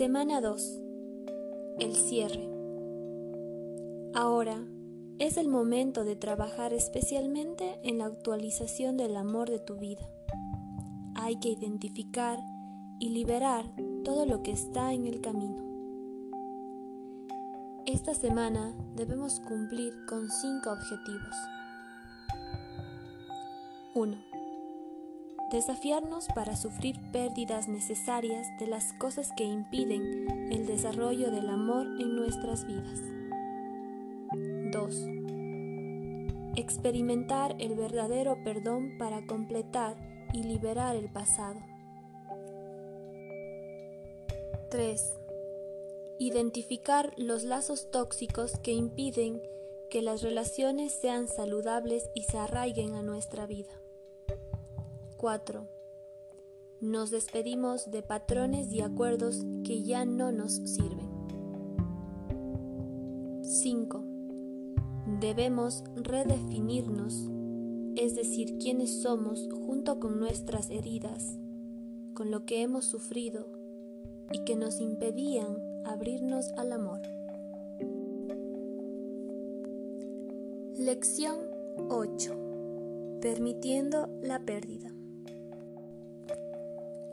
Semana 2. El cierre. Ahora es el momento de trabajar especialmente en la actualización del amor de tu vida. Hay que identificar y liberar todo lo que está en el camino. Esta semana debemos cumplir con cinco objetivos. 1. Desafiarnos para sufrir pérdidas necesarias de las cosas que impiden el desarrollo del amor en nuestras vidas. 2. Experimentar el verdadero perdón para completar y liberar el pasado. 3. Identificar los lazos tóxicos que impiden que las relaciones sean saludables y se arraiguen a nuestra vida. 4. Nos despedimos de patrones y acuerdos que ya no nos sirven. 5. Debemos redefinirnos, es decir, quiénes somos junto con nuestras heridas, con lo que hemos sufrido y que nos impedían abrirnos al amor. Lección 8. Permitiendo la pérdida.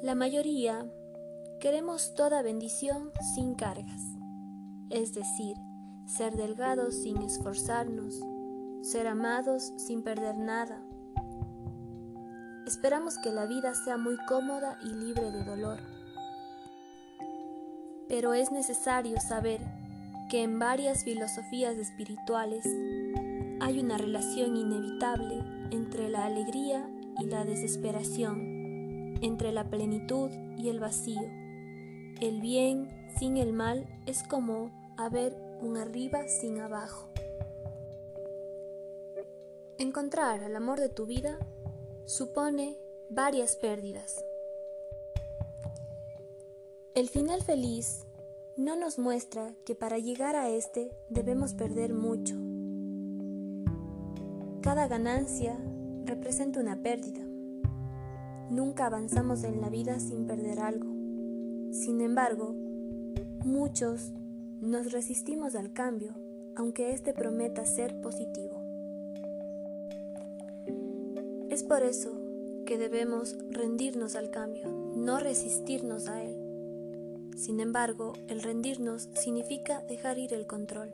La mayoría queremos toda bendición sin cargas, es decir, ser delgados sin esforzarnos, ser amados sin perder nada. Esperamos que la vida sea muy cómoda y libre de dolor. Pero es necesario saber que en varias filosofías espirituales hay una relación inevitable entre la alegría y la desesperación entre la plenitud y el vacío. El bien sin el mal es como haber un arriba sin abajo. Encontrar al amor de tu vida supone varias pérdidas. El final feliz no nos muestra que para llegar a este debemos perder mucho. Cada ganancia representa una pérdida. Nunca avanzamos en la vida sin perder algo. Sin embargo, muchos nos resistimos al cambio, aunque éste prometa ser positivo. Es por eso que debemos rendirnos al cambio, no resistirnos a él. Sin embargo, el rendirnos significa dejar ir el control.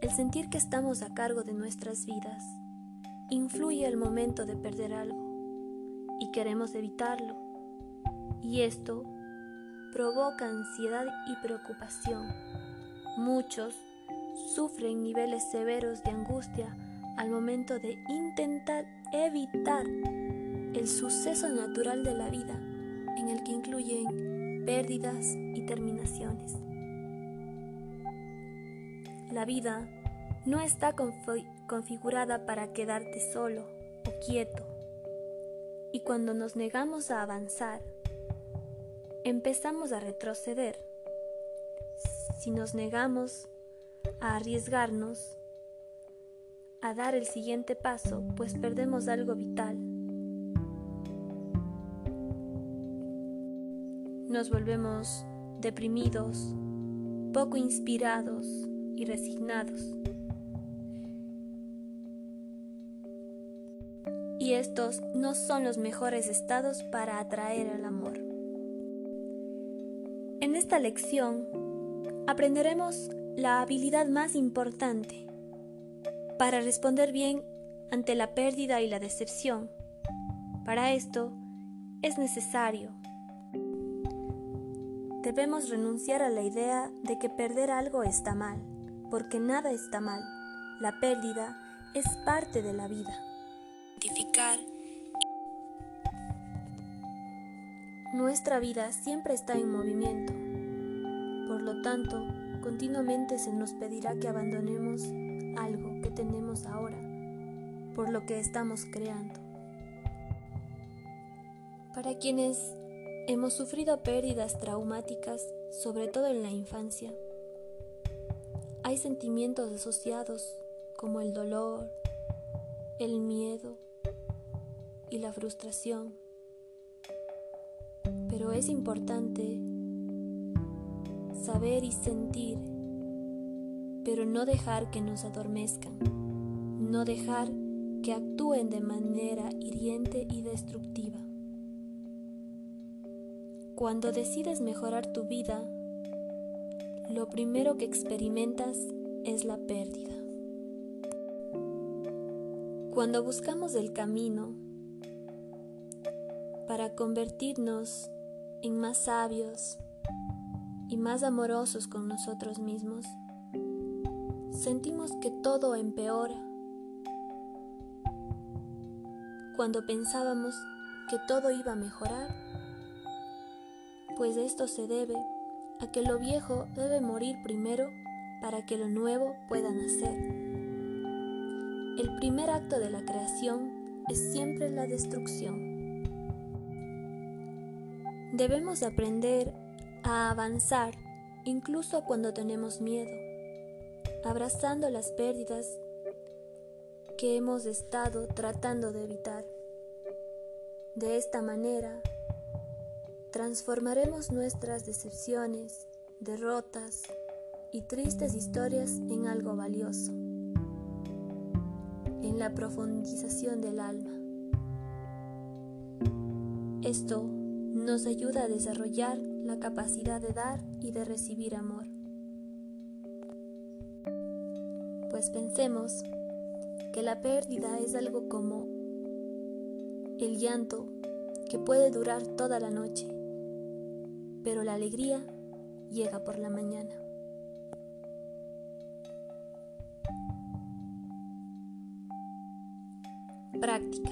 El sentir que estamos a cargo de nuestras vidas influye el momento de perder algo y queremos evitarlo. Y esto provoca ansiedad y preocupación. Muchos sufren niveles severos de angustia al momento de intentar evitar el suceso natural de la vida en el que incluyen pérdidas y terminaciones. La vida no está configurada para quedarte solo o quieto y cuando nos negamos a avanzar, empezamos a retroceder. Si nos negamos a arriesgarnos, a dar el siguiente paso, pues perdemos algo vital. Nos volvemos deprimidos, poco inspirados y resignados. Y estos no son los mejores estados para atraer al amor. En esta lección aprenderemos la habilidad más importante para responder bien ante la pérdida y la decepción. Para esto es necesario. Debemos renunciar a la idea de que perder algo está mal, porque nada está mal. La pérdida es parte de la vida. Nuestra vida siempre está en movimiento. Por lo tanto, continuamente se nos pedirá que abandonemos algo que tenemos ahora, por lo que estamos creando. Para quienes hemos sufrido pérdidas traumáticas, sobre todo en la infancia, hay sentimientos asociados como el dolor, el miedo, y la frustración. Pero es importante saber y sentir, pero no dejar que nos adormezcan, no dejar que actúen de manera hiriente y destructiva. Cuando decides mejorar tu vida, lo primero que experimentas es la pérdida. Cuando buscamos el camino para convertirnos en más sabios y más amorosos con nosotros mismos, sentimos que todo empeora. Cuando pensábamos que todo iba a mejorar, pues esto se debe a que lo viejo debe morir primero para que lo nuevo pueda nacer. El primer acto de la creación es siempre la destrucción. Debemos aprender a avanzar incluso cuando tenemos miedo, abrazando las pérdidas que hemos estado tratando de evitar. De esta manera, transformaremos nuestras decepciones, derrotas y tristes historias en algo valioso en la profundización del alma. Esto nos ayuda a desarrollar la capacidad de dar y de recibir amor. Pues pensemos que la pérdida es algo como el llanto que puede durar toda la noche, pero la alegría llega por la mañana. Práctica.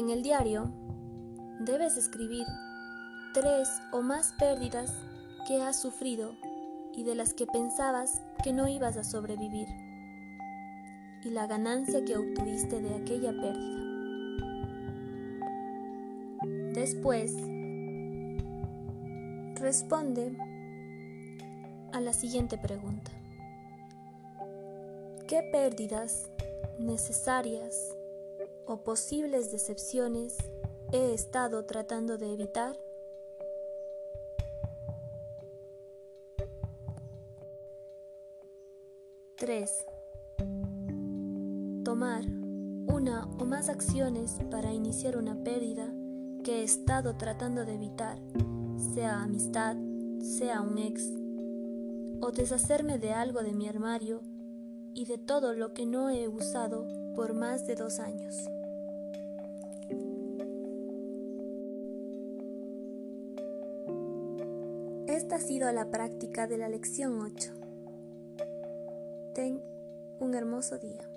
En el diario debes escribir tres o más pérdidas que has sufrido y de las que pensabas que no ibas a sobrevivir y la ganancia que obtuviste de aquella pérdida. Después, responde a la siguiente pregunta. ¿Qué pérdidas necesarias o posibles decepciones he estado tratando de evitar? Tres. Tomar una o más acciones para iniciar una pérdida que he estado tratando de evitar, sea amistad, sea un ex, o deshacerme de algo de mi armario y de todo lo que no he usado por más de dos años. Esta ha sido la práctica de la lección 8. Ten un hermoso día.